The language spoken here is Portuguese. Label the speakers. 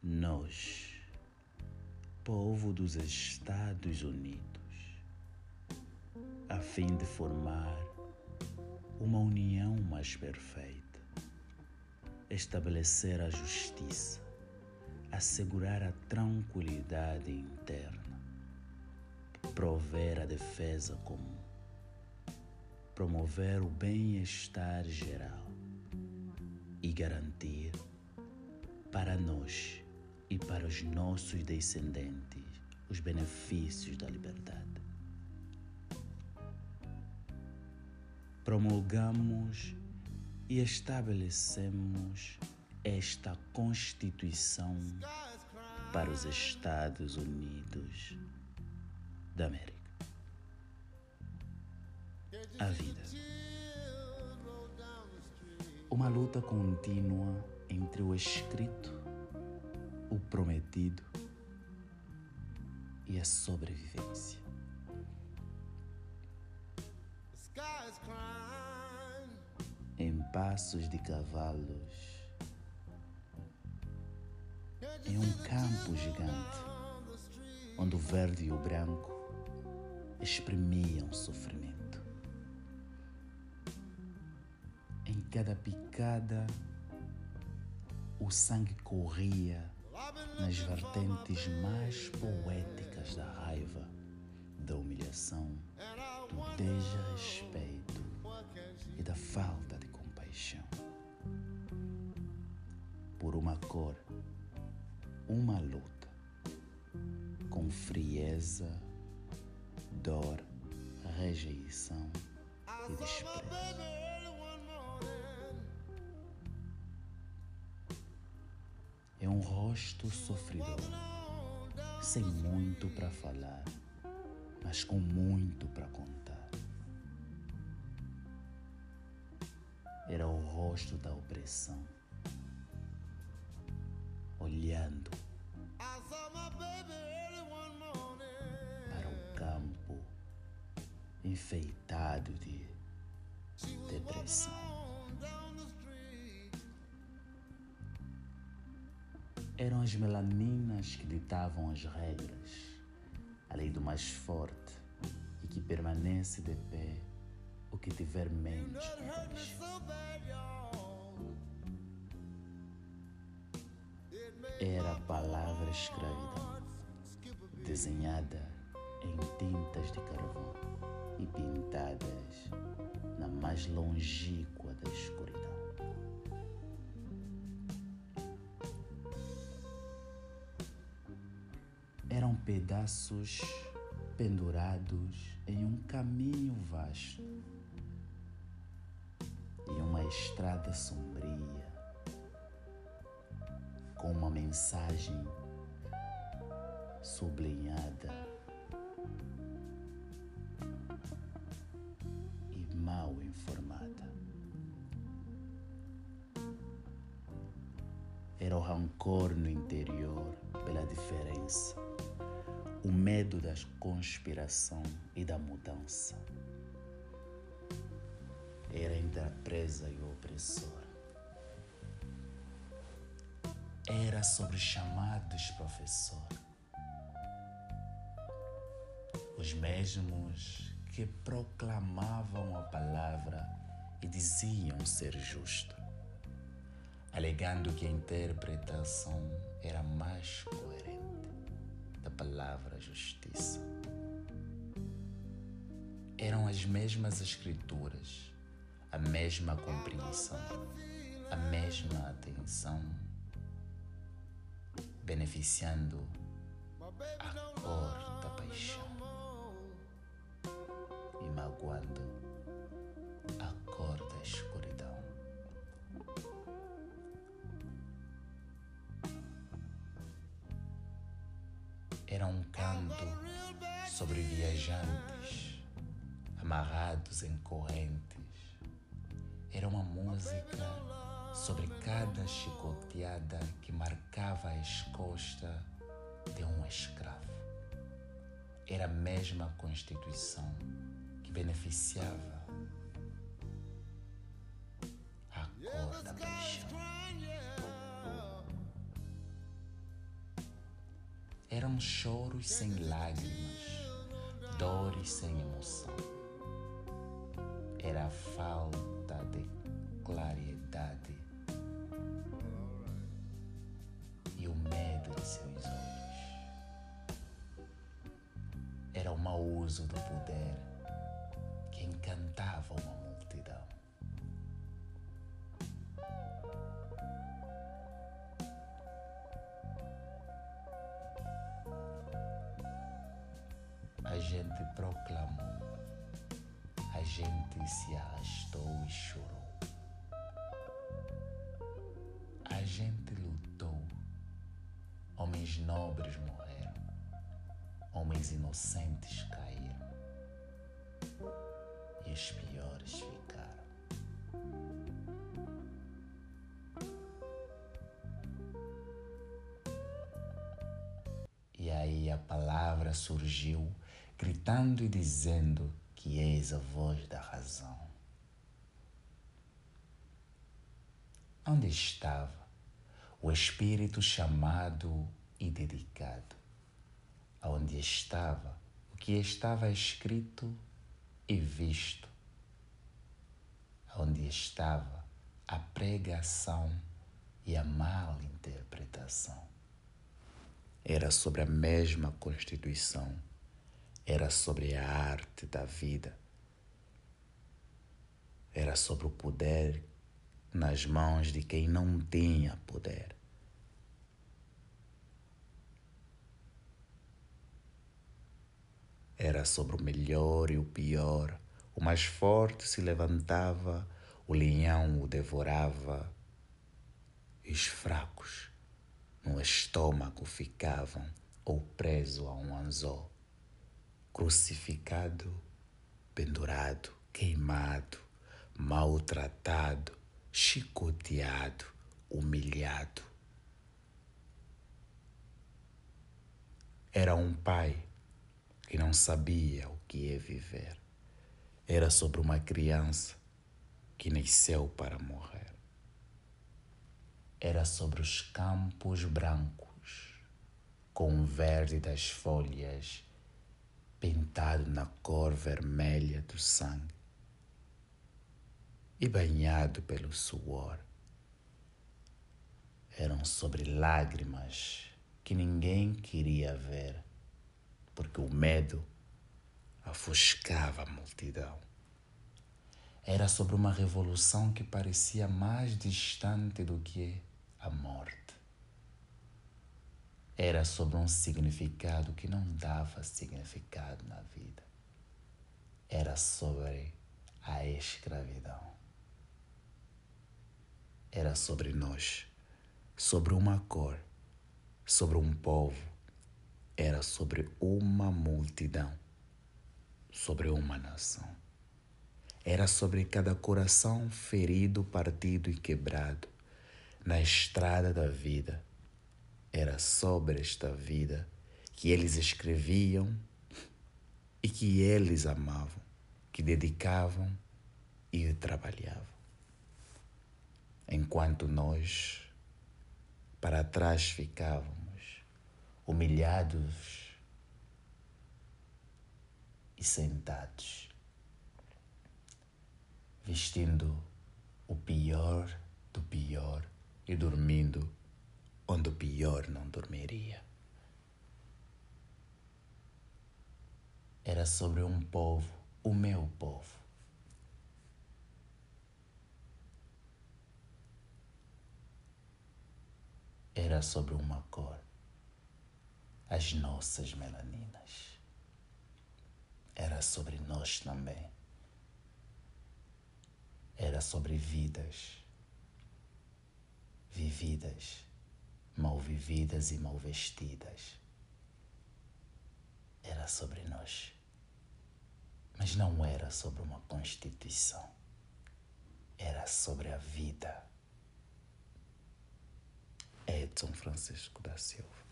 Speaker 1: Nós, povo dos Estados Unidos, a fim de formar uma união mais perfeita, estabelecer a justiça, assegurar a tranquilidade interna, prover a defesa comum, promover o bem-estar geral e garantir para nós e para os nossos descendentes os benefícios da liberdade. Promulgamos e estabelecemos esta Constituição para os Estados Unidos da América. A vida. Uma luta contínua entre o escrito, o prometido e a sobrevivência. Em passos de cavalos, em um campo gigante, onde o verde e o branco exprimiam sofrimento. Em cada picada, o sangue corria nas vertentes mais poéticas da raiva, da humilhação, do desrespeito e da falta de compaixão. Por uma cor, uma luta, com frieza, dor, rejeição e desprezo. Rosto sofredor, sem muito para falar, mas com muito para contar. Era o rosto da opressão, olhando para o campo enfeitado de depressão. Eram as melaninas que ditavam as regras, a lei do mais forte e que permanece de pé o que tiver menos compaixão. Era a palavra escravidão, desenhada em tintas de carvão e pintadas na mais longínqua da escuridão. Pedaços pendurados em um caminho vasto e uma estrada sombria com uma mensagem sublinhada e mal informada. Era o rancor no interior pela diferença o medo da conspiração e da mudança. Era entre a presa e o opressor. Era sobre chamados professor. Os mesmos que proclamavam a palavra e diziam ser justo, alegando que a interpretação era mais coerente palavra justiça. Eram as mesmas escrituras, a mesma compreensão, a mesma atenção, beneficiando a cor da paixão e magoando sobre viajantes amarrados em correntes. Era uma música sobre cada chicoteada que marcava as costas de um escravo. Era a mesma Constituição que beneficiava a cor da paixão. Eram choros sem lágrimas, dores sem emoção. Era a falta de claridade e o medo de seus olhos. Era o mau uso do poder que encantava uma A gente proclamou, a gente se arrastou e chorou. A gente lutou, homens nobres morreram, homens inocentes caíram. E os piores ficaram. E aí a palavra surgiu, gritando e dizendo que és a voz da razão. Onde estava o espírito chamado e dedicado? Onde estava o que estava escrito e visto? Onde estava a pregação e a mal interpretação? Era sobre a mesma Constituição, era sobre a arte da vida, era sobre o poder nas mãos de quem não tinha poder. Era sobre o melhor e o pior. O mais forte se levantava, o leão o devorava, e os fracos no estômago ficavam ou preso a um anzol, crucificado, pendurado, queimado, maltratado, chicoteado, humilhado. Era um pai que não sabia o que é viver. Era sobre uma criança que nasceu para morrer. Era sobre os campos brancos, com o verde das folhas pintado na cor vermelha do sangue e banhado pelo suor. Eram sobre lágrimas que ninguém queria ver, porque o medo ofuscava a multidão. Era sobre uma revolução que parecia mais distante do que a morte. Era sobre um significado que não dava significado na vida. Era sobre a escravidão. Era sobre nós, sobre uma cor, sobre um povo. Era sobre uma multidão, sobre uma nação. Era sobre cada coração ferido, partido e quebrado na estrada da vida. Era sobre esta vida que eles escreviam e que eles amavam, que dedicavam e trabalhavam. Enquanto nós para trás ficávamos, humilhados e sentados, vestindo o pior do pior e dormindo onde o pior não dormiria. Era sobre um povo, o meu povo. Era sobre uma cor, as nossas melaninas. Era sobre nós também. Era sobre vidas vividas, mal vividas e mal vestidas. Era sobre nós. Mas não era sobre uma constituição. Era sobre a vida. Edson Francisco da Silva.